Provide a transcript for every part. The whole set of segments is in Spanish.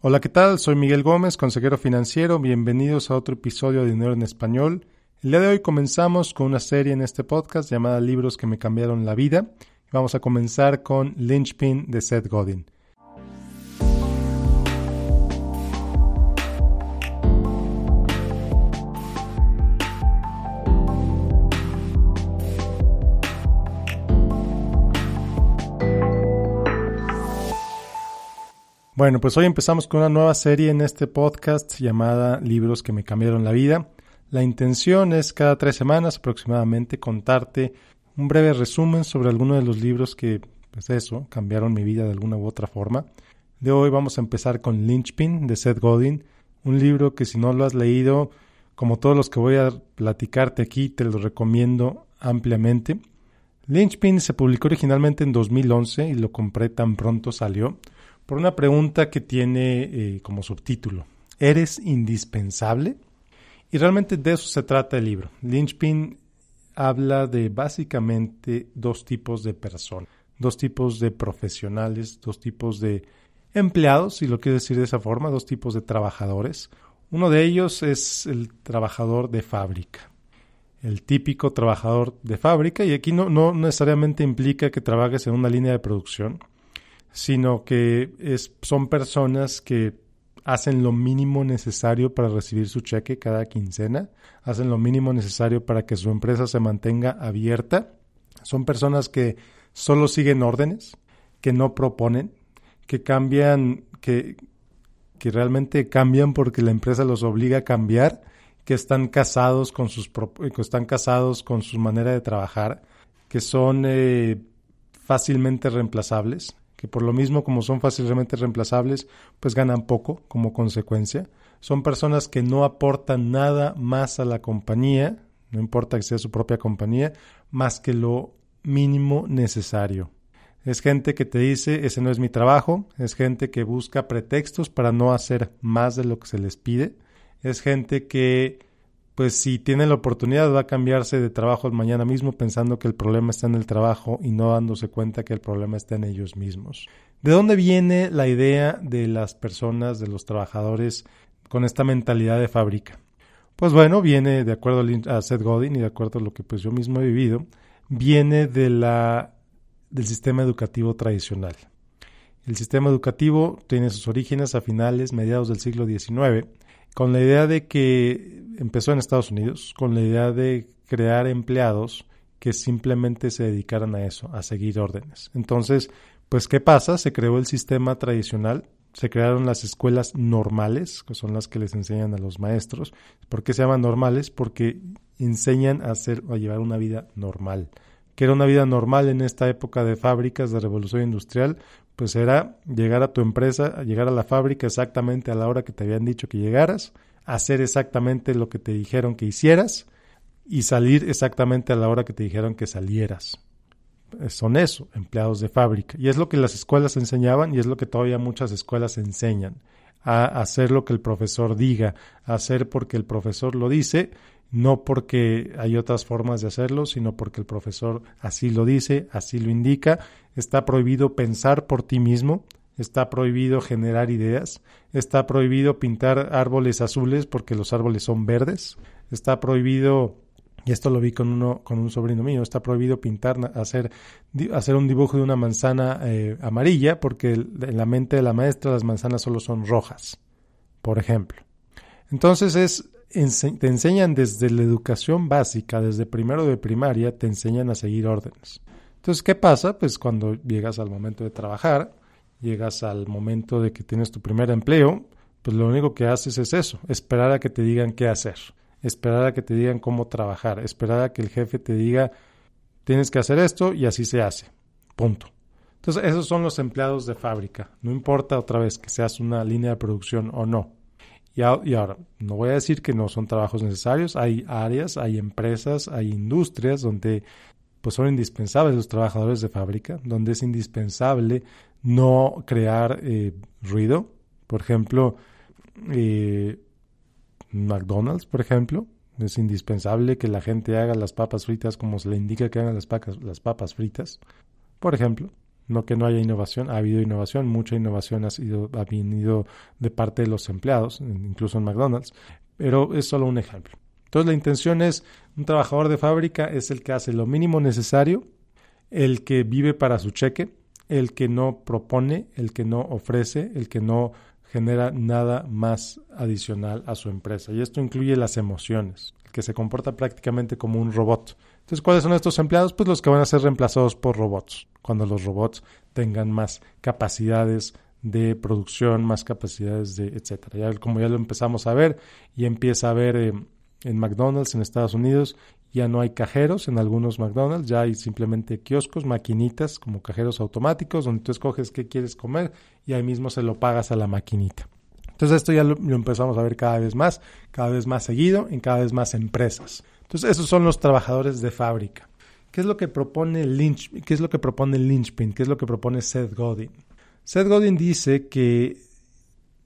Hola, ¿qué tal? Soy Miguel Gómez, consejero financiero. Bienvenidos a otro episodio de Dinero en Español. El día de hoy comenzamos con una serie en este podcast llamada Libros que me cambiaron la vida. Vamos a comenzar con Lynchpin de Seth Godin. Bueno, pues hoy empezamos con una nueva serie en este podcast llamada Libros que me cambiaron la vida. La intención es cada tres semanas aproximadamente contarte un breve resumen sobre alguno de los libros que, pues eso, cambiaron mi vida de alguna u otra forma. De hoy vamos a empezar con Lynchpin de Seth Godin, un libro que si no lo has leído, como todos los que voy a platicarte aquí, te lo recomiendo ampliamente. Lynchpin se publicó originalmente en 2011 y lo compré tan pronto salió por una pregunta que tiene eh, como subtítulo, ¿eres indispensable? Y realmente de eso se trata el libro. Lynchpin habla de básicamente dos tipos de personas, dos tipos de profesionales, dos tipos de empleados, si lo quiero decir de esa forma, dos tipos de trabajadores. Uno de ellos es el trabajador de fábrica, el típico trabajador de fábrica, y aquí no, no necesariamente implica que trabajes en una línea de producción, sino que es, son personas que hacen lo mínimo necesario para recibir su cheque cada quincena, hacen lo mínimo necesario para que su empresa se mantenga abierta, son personas que solo siguen órdenes, que no proponen, que cambian, que, que realmente cambian porque la empresa los obliga a cambiar, que están casados con sus que están casados con su manera de trabajar, que son eh, fácilmente reemplazables, que por lo mismo como son fácilmente reemplazables, pues ganan poco como consecuencia. Son personas que no aportan nada más a la compañía, no importa que sea su propia compañía, más que lo mínimo necesario. Es gente que te dice, ese no es mi trabajo, es gente que busca pretextos para no hacer más de lo que se les pide, es gente que pues si tiene la oportunidad va a cambiarse de trabajo mañana mismo pensando que el problema está en el trabajo y no dándose cuenta que el problema está en ellos mismos. ¿De dónde viene la idea de las personas, de los trabajadores con esta mentalidad de fábrica? Pues bueno, viene de acuerdo a Seth Godin y de acuerdo a lo que pues yo mismo he vivido, viene de la, del sistema educativo tradicional. El sistema educativo tiene sus orígenes a finales, mediados del siglo XIX con la idea de que empezó en Estados Unidos, con la idea de crear empleados que simplemente se dedicaran a eso, a seguir órdenes. Entonces, pues, ¿qué pasa? Se creó el sistema tradicional, se crearon las escuelas normales, que son las que les enseñan a los maestros. ¿Por qué se llaman normales? Porque enseñan a hacer a llevar una vida normal. Que era una vida normal en esta época de fábricas, de revolución industrial, pues era llegar a tu empresa, llegar a la fábrica exactamente a la hora que te habían dicho que llegaras, hacer exactamente lo que te dijeron que hicieras y salir exactamente a la hora que te dijeron que salieras. Eh, son eso, empleados de fábrica. Y es lo que las escuelas enseñaban y es lo que todavía muchas escuelas enseñan. A hacer lo que el profesor diga, hacer porque el profesor lo dice no porque hay otras formas de hacerlo, sino porque el profesor así lo dice, así lo indica. Está prohibido pensar por ti mismo, está prohibido generar ideas, está prohibido pintar árboles azules porque los árboles son verdes, está prohibido y esto lo vi con uno con un sobrino mío, está prohibido pintar hacer hacer un dibujo de una manzana eh, amarilla porque en la mente de la maestra las manzanas solo son rojas, por ejemplo. Entonces es te enseñan desde la educación básica, desde primero de primaria, te enseñan a seguir órdenes. Entonces, ¿qué pasa? Pues cuando llegas al momento de trabajar, llegas al momento de que tienes tu primer empleo, pues lo único que haces es eso, esperar a que te digan qué hacer, esperar a que te digan cómo trabajar, esperar a que el jefe te diga, tienes que hacer esto y así se hace. Punto. Entonces, esos son los empleados de fábrica. No importa otra vez que seas una línea de producción o no. Y, ahora, no voy a decir que no son trabajos necesarios, hay áreas, hay empresas, hay industrias donde pues son indispensables los trabajadores de fábrica, donde es indispensable no crear eh, ruido. Por ejemplo, eh, McDonald's, por ejemplo, es indispensable que la gente haga las papas fritas como se le indica que hagan las, las papas fritas. Por ejemplo, No que no haya innovación, ha habido innovación, mucha innovación ha, sido, ha venido de parte de los empleados, incluso en McDonald's, pero es solo un ejemplo. Entonces la intención es, un trabajador de fábrica es el que hace lo mínimo necesario, el que vive para su cheque, el que no propone, el que no ofrece, el que no genera nada más adicional a su empresa. Y esto incluye las emociones, que se comporta prácticamente como un robot. Entonces, ¿cuáles son estos empleados? Pues los que van a ser reemplazados por robots, cuando los robots tengan más capacidades de producción, más capacidades de etcétera. Ya como ya lo empezamos a ver y empieza a ver eh, en McDonald's en Estados Unidos ya no hay cajeros en algunos McDonald's, ya hay simplemente kioscos, maquinitas como cajeros automáticos donde tú escoges qué quieres comer y ahí mismo se lo pagas a la maquinita. Entonces esto ya lo, empezamos a ver cada vez más, cada vez más seguido en cada vez más empresas. Entonces esos son los trabajadores de fábrica. ¿Qué es lo que propone Lynch, qué es lo que propone Lynchpin? ¿Qué es lo que propone Seth Godin? Seth Godin dice que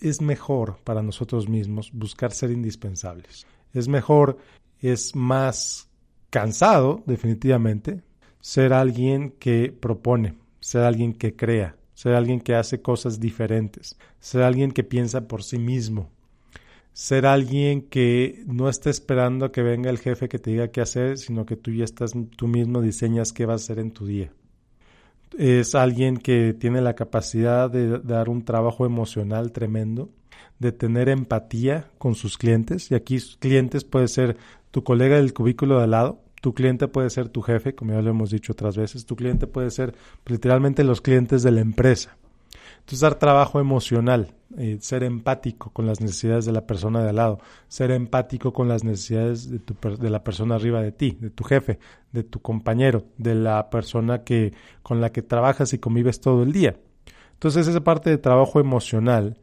es mejor para nosotros mismos buscar ser indispensables. Es mejor, es más cansado, definitivamente, ser alguien que propone, ser alguien que crea, ser alguien que hace cosas diferentes, ser alguien que piensa por sí mismo, ser alguien que no está esperando que venga el jefe que te diga qué hacer, sino que tú ya estás, tú mismo diseñas qué vas a hacer en tu día. Es alguien que tiene la capacidad de dar un trabajo emocional tremendo, de tener empatía con sus clientes. Y aquí clientes puede ser tu colega del cubículo de al lado, tu cliente puede ser tu jefe, como ya lo hemos dicho otras veces, tu cliente puede ser literalmente los clientes de la empresa. Entonces, dar trabajo emocional, eh, ser empático con las necesidades de la persona de al lado, ser empático con las necesidades de, tu, de la persona arriba de ti, de tu jefe, de tu compañero, de la persona que, con la que trabajas y convives todo el día. Entonces, esa parte de trabajo emocional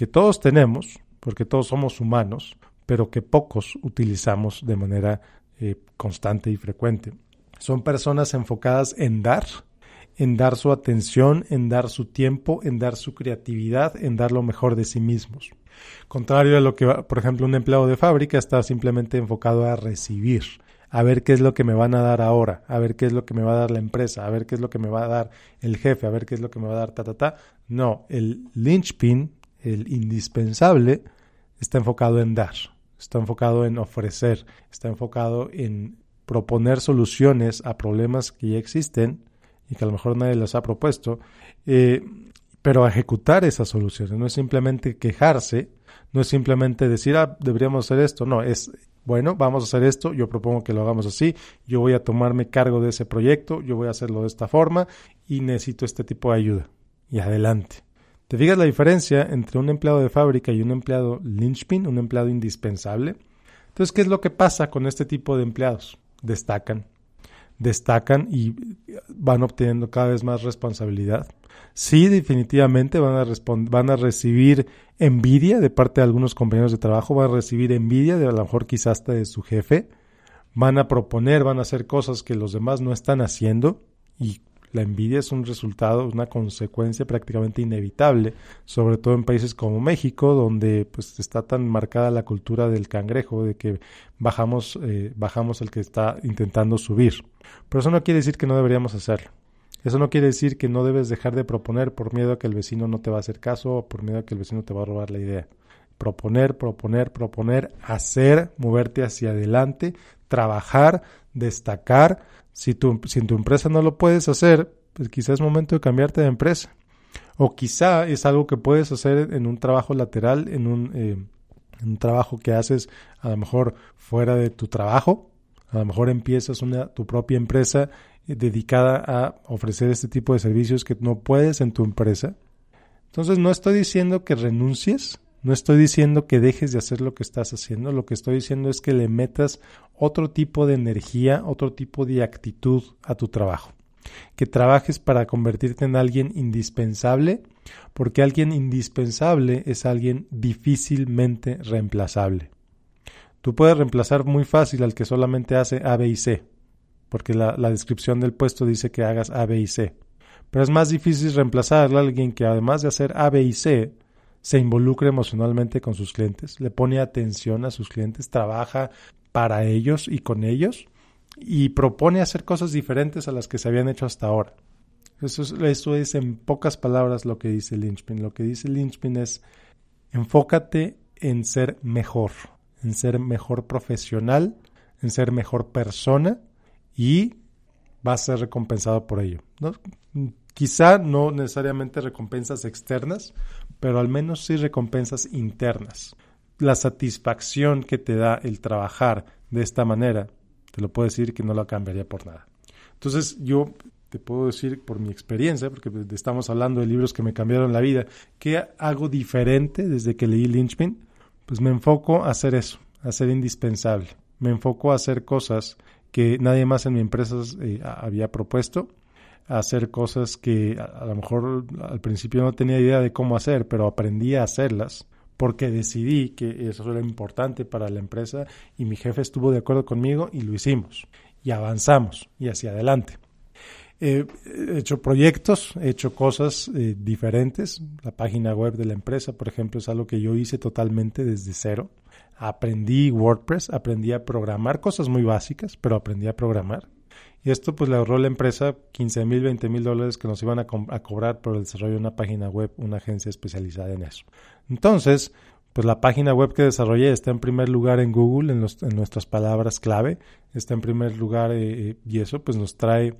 que todos tenemos, porque todos somos humanos, pero que pocos utilizamos de manera eh, constante y frecuente. Son personas enfocadas en dar, en dar su atención, en dar su tiempo, en dar su creatividad, en dar lo mejor de sí mismos. Contrario a lo que, por ejemplo, un empleado de fábrica está simplemente enfocado a recibir, a ver qué es lo que me van a dar ahora, a ver qué es lo que me va a dar la empresa, a ver qué es lo que me va a dar el jefe, a ver qué es lo que me va a dar ta ta ta. No, el linchpin, el indispensable, está enfocado en dar, está enfocado en ofrecer, está enfocado en proponer soluciones a problemas que ya existen y que a lo mejor nadie los ha propuesto, eh, pero ejecutar esas soluciones. No es simplemente quejarse, no es simplemente decir, ah, deberíamos hacer esto, no, es, bueno, vamos a hacer esto, yo propongo que lo hagamos así, yo voy a tomarme cargo de ese proyecto, yo voy a hacerlo de esta forma y necesito este tipo de ayuda. Y adelante. ¿Te fijas la diferencia entre un empleado de fábrica y un empleado linchpin, un empleado indispensable? Entonces, ¿qué es lo que pasa con este tipo de empleados? Destacan, destacan y van obteniendo cada vez más responsabilidad. Sí, definitivamente van a, van a recibir envidia de parte de algunos compañeros de trabajo, van a recibir envidia de a lo mejor quizás hasta de su jefe, van a proponer, van a hacer cosas que los demás no están haciendo y la envidia es un resultado, una consecuencia prácticamente inevitable, sobre todo en países como México, donde pues está tan marcada la cultura del cangrejo, de que bajamos, eh, bajamos el que está intentando subir. Pero eso no quiere decir que no deberíamos hacerlo. Eso no quiere decir que no debes dejar de proponer por miedo a que el vecino no te va a hacer caso o por miedo a que el vecino te va a robar la idea. Proponer, proponer, proponer, hacer, moverte hacia adelante, trabajar, destacar, si, tu, si en tu empresa no lo puedes hacer, pues quizás es momento de cambiarte de empresa. O quizá es algo que puedes hacer en un trabajo lateral, en un, eh, un trabajo que haces a lo mejor fuera de tu trabajo. A lo mejor empiezas una, tu propia empresa eh, dedicada a ofrecer este tipo de servicios que no puedes en tu empresa. Entonces no estoy diciendo que renuncies, no estoy diciendo que dejes de hacer lo que estás haciendo, lo que estoy diciendo es que le metas otro tipo de energía, otro tipo de actitud a tu trabajo. Que trabajes para convertirte en alguien indispensable, porque alguien indispensable es alguien difícilmente reemplazable. Tú puedes reemplazar muy fácil al que solamente hace A, B y C, porque la, descripción del puesto dice que hagas A, B y C. Pero es más difícil reemplazar a alguien que además de hacer A, B y C, se involucra emocionalmente con sus clientes, le pone atención a sus clientes, trabaja para ellos y con ellos y propone hacer cosas diferentes a las que se habían hecho hasta ahora. Eso es, en pocas palabras lo que dice Lynchpin. Lo que dice Lynchpin es enfócate en ser mejor, en ser mejor profesional, en ser mejor persona y vas a ser recompensado por ello. ¿no? Quizá no necesariamente recompensas externas, pero al menos sí recompensas internas. La satisfacción que te da el trabajar de esta manera, te lo puedo decir que no la cambiaría por nada. Entonces yo te puedo decir por mi experiencia, porque estamos hablando de libros que me cambiaron la vida, ¿qué hago diferente desde que leí Lynchpin? Pues me enfoco a hacer eso, a ser indispensable. Me enfoco a hacer cosas que nadie más en mi empresa eh, había propuesto, hacer cosas que a, lo mejor al principio no tenía idea de cómo hacer, pero aprendí a hacerlas porque decidí que eso era importante para la empresa y mi jefe estuvo de acuerdo conmigo y lo hicimos y avanzamos y hacia adelante. he hecho proyectos, he hecho cosas eh, diferentes. La página web de la empresa, por ejemplo, es algo que yo hice totalmente desde cero. Aprendí WordPress, aprendí a programar cosas muy básicas, pero aprendí a programar. Y esto pues le ahorró a la empresa 15 mil, 20 mil dólares que nos iban a, cobrar por el desarrollo de una página web, una agencia especializada en eso. Entonces, pues la página web que desarrollé está en primer lugar en Google, en, nuestras palabras clave, está en primer lugar eh, eh, y eso pues nos trae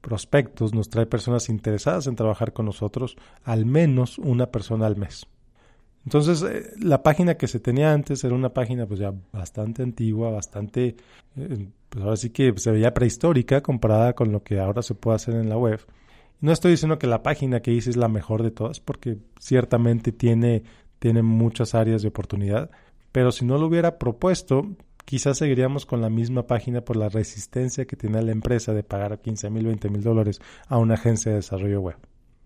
prospectos, nos trae personas interesadas en trabajar con nosotros, al menos una persona al mes. Entonces, eh, la página que se tenía antes era una página pues ya bastante antigua, bastante, eh, pues ahora sí que se veía prehistórica comparada con lo que ahora se puede hacer en la web. No estoy diciendo que la página que hice es la mejor de todas, porque ciertamente tiene, tiene muchas áreas de oportunidad, pero si no lo hubiera propuesto, quizás seguiríamos con la misma página por la resistencia que tiene la empresa de pagar 15 mil, 20 mil dólares a una agencia de desarrollo web.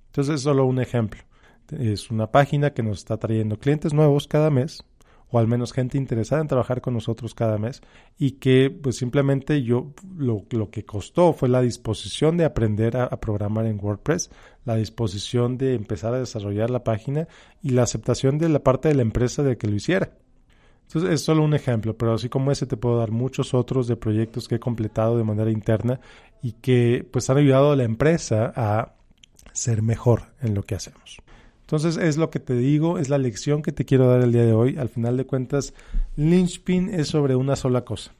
Entonces es solo un ejemplo. Es una página que nos está trayendo clientes nuevos cada mes, o al menos gente interesada en trabajar con nosotros cada mes, y que pues simplemente yo lo, lo que costó fue la disposición de aprender a, programar en WordPress, la disposición de empezar a desarrollar la página y la aceptación de la parte de la empresa de que lo hiciera. Entonces es solo un ejemplo, pero así como ese te puedo dar muchos otros de proyectos que he completado de manera interna y que pues han ayudado a la empresa a ser mejor en lo que hacemos. Entonces es lo que te digo, es la lección que te quiero dar el día de hoy. Al final de cuentas, linchpin es sobre una sola cosa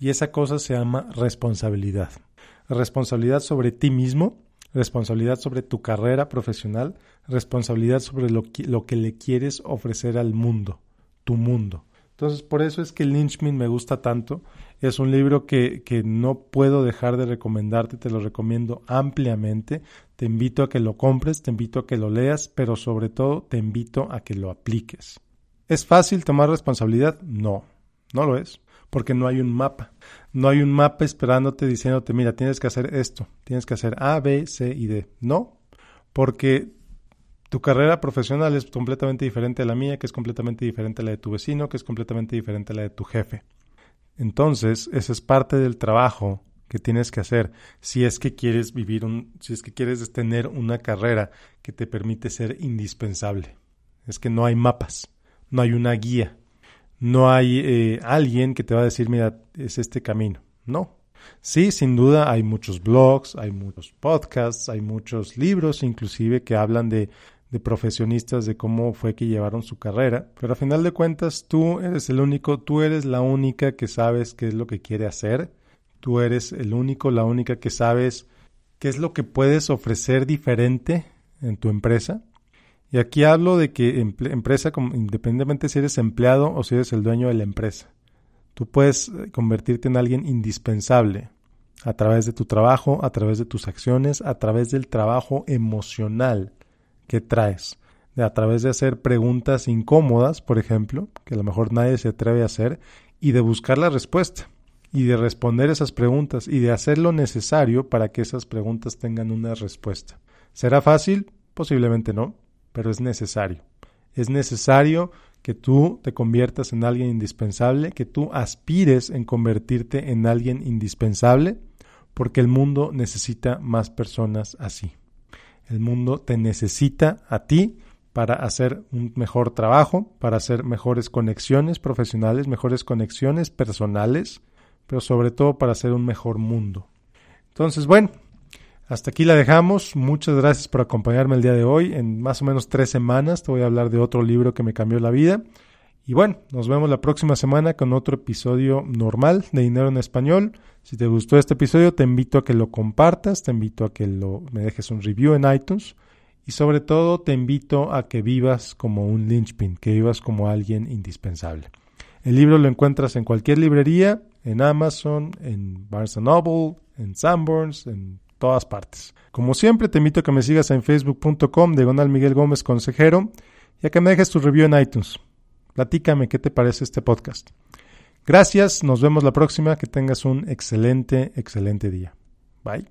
y esa cosa se llama responsabilidad. Responsabilidad sobre ti mismo, responsabilidad sobre tu carrera profesional, responsabilidad sobre lo que, lo que le quieres ofrecer al mundo, tu mundo. Entonces, por eso es que Lynchmin me gusta tanto. Es un libro que, que, no puedo dejar de recomendarte, te lo recomiendo ampliamente. Te invito a que lo compres, te invito a que lo leas, pero sobre todo te invito a que lo apliques. ¿Es fácil tomar responsabilidad? No, no lo es, porque no hay un mapa. No hay un mapa esperándote diciéndote, mira, tienes que hacer esto, tienes que hacer A, B, C y D. No, porque tu carrera profesional es completamente diferente a la mía, que es completamente diferente a la de tu vecino, que es completamente diferente a la de tu jefe. Entonces, esa es parte del trabajo que tienes que hacer si es que quieres vivir un, si es que quieres tener una carrera que te permite ser indispensable. Es que no hay mapas, no hay una guía, no hay eh, alguien que te va a decir, mira, es este camino. No. Sí, sin duda hay muchos blogs, hay muchos podcasts, hay muchos libros inclusive que hablan de de profesionistas de cómo fue que llevaron su carrera, pero a final de cuentas tú eres el único, tú eres la única que sabes qué es lo que quiere hacer, tú eres el único, la única que sabes qué es lo que puedes ofrecer diferente en tu empresa. Y aquí hablo de que empresa, independientemente si eres empleado o si eres el dueño de la empresa, tú puedes eh, convertirte en alguien indispensable a través de tu trabajo, a través de tus acciones, a través del trabajo emocional que traes. A través de hacer preguntas incómodas, por ejemplo, que a lo mejor nadie se atreve a hacer, y de buscar la respuesta, y de responder esas preguntas, y de hacer lo necesario para que esas preguntas tengan una respuesta. ¿Será fácil? Posiblemente no, pero es necesario. Es necesario que tú te conviertas en alguien indispensable, que tú aspires en convertirte en alguien indispensable, porque el mundo necesita más personas así. El mundo te necesita a ti para hacer un mejor trabajo, para hacer mejores conexiones profesionales, mejores conexiones personales, pero sobre todo para hacer un mejor mundo. Entonces, bueno, Hasta aquí la dejamos. Muchas gracias por acompañarme el día de hoy. En más o menos tres semanas te voy a hablar de otro libro que me cambió la vida. Y bueno, nos vemos la próxima semana con otro episodio normal de Dinero en Español. Si te gustó este episodio, te invito a que lo compartas, te invito a que lo, me dejes un review en iTunes y sobre todo te invito a que vivas como un linchpin, que vivas como alguien indispensable. El libro lo encuentras en cualquier librería, en Amazon, en Barnes Noble, en Sanborns, en todas partes. Como siempre, te invito a que me sigas en facebook.com, diagonal Miguel Gómez Consejero, y a que me dejes tu review en iTunes. Platícame qué te parece este podcast. Gracias, nos vemos la próxima, que tengas un excelente, excelente día. Bye.